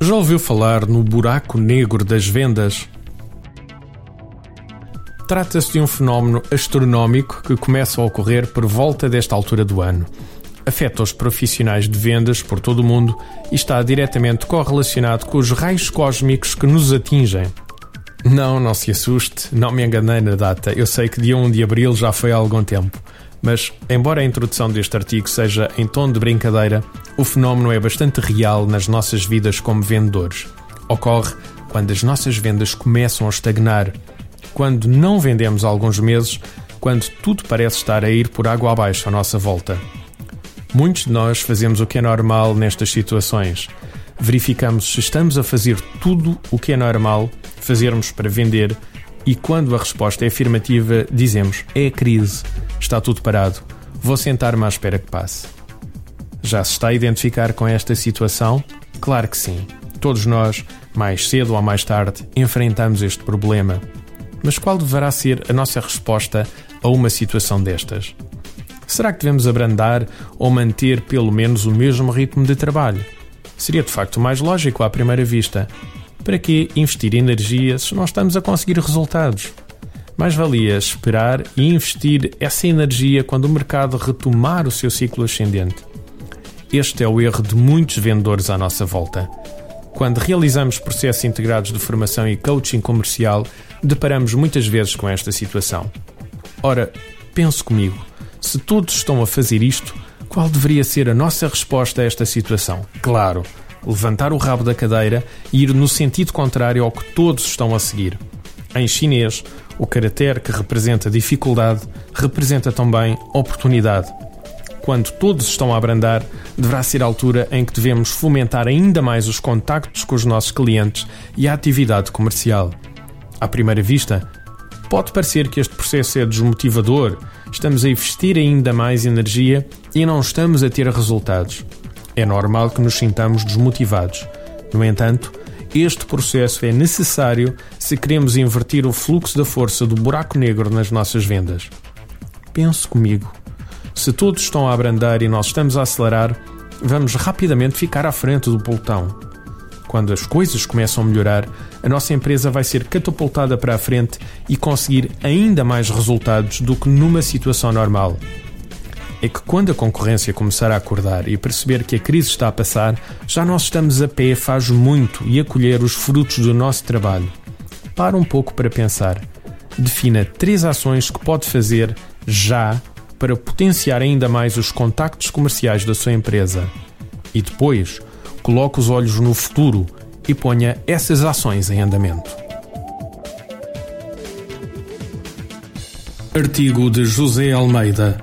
Já ouviu falar no buraco negro das vendas? Trata-se de um fenómeno astronómico que começa a ocorrer por volta desta altura do ano. Afeta os profissionais de vendas por todo o mundo e está diretamente correlacionado com os raios cósmicos que nos atingem. Não, não se assuste, não me enganei na data. Eu sei que dia 1 de abril já foi há algum tempo. Mas, embora a introdução deste artigo seja em tom de brincadeira, o fenómeno é bastante real nas nossas vidas como vendedores. Ocorre quando as nossas vendas começam a estagnar, quando não vendemos alguns meses, quando tudo parece estar a ir por água abaixo à nossa volta. Muitos de nós fazemos o que é normal nestas situações. Verificamos se estamos a fazer tudo o que é normal fazermos para vender e quando a resposta é afirmativa, dizemos: é a crise Está tudo parado. Vou sentar-me à espera que passe. Já se está a identificar com esta situação? Claro que sim. Todos nós, mais cedo ou mais tarde, enfrentamos este problema. Mas qual deverá ser a nossa resposta a uma situação destas? Será que devemos abrandar ou manter pelo menos o mesmo ritmo de trabalho? Seria de facto mais lógico à primeira vista. Para que investir energia se não estamos a conseguir resultados? mais valia esperar e investir essa energia quando o mercado retomar o seu ciclo ascendente. Este é o erro de muitos vendedores à nossa volta. Quando realizamos processos integrados de formação e coaching comercial, deparamos muitas vezes com esta situação. Ora, pense comigo, se todos estão a fazer isto, qual deveria ser a nossa resposta a esta situação? Claro, levantar o rabo da cadeira e ir no sentido contrário ao que todos estão a seguir. Em chinês, o caractere que representa dificuldade representa também oportunidade. Quando todos estão a abrandar, deverá ser a altura em que devemos fomentar ainda mais os contactos com os nossos clientes e a atividade comercial. À primeira vista, pode parecer que este processo é desmotivador, estamos a investir ainda mais energia e não estamos a ter resultados. É normal que nos sintamos desmotivados. No entanto, este processo é necessário se queremos inverter o fluxo da força do buraco negro nas nossas vendas. Pense comigo. Se todos estão a abrandar e nós estamos a acelerar, vamos rapidamente ficar à frente do pelotão. Quando as coisas começam a melhorar, a nossa empresa vai ser catapultada para a frente e conseguir ainda mais resultados do que numa situação normal é que quando a concorrência começar a acordar e perceber que a crise está a passar, já nós estamos a pé faz muito e a colher os frutos do nosso trabalho. Para um pouco para pensar. Defina três ações que pode fazer já para potenciar ainda mais os contactos comerciais da sua empresa. E depois, coloque os olhos no futuro e ponha essas ações em andamento. Artigo de José Almeida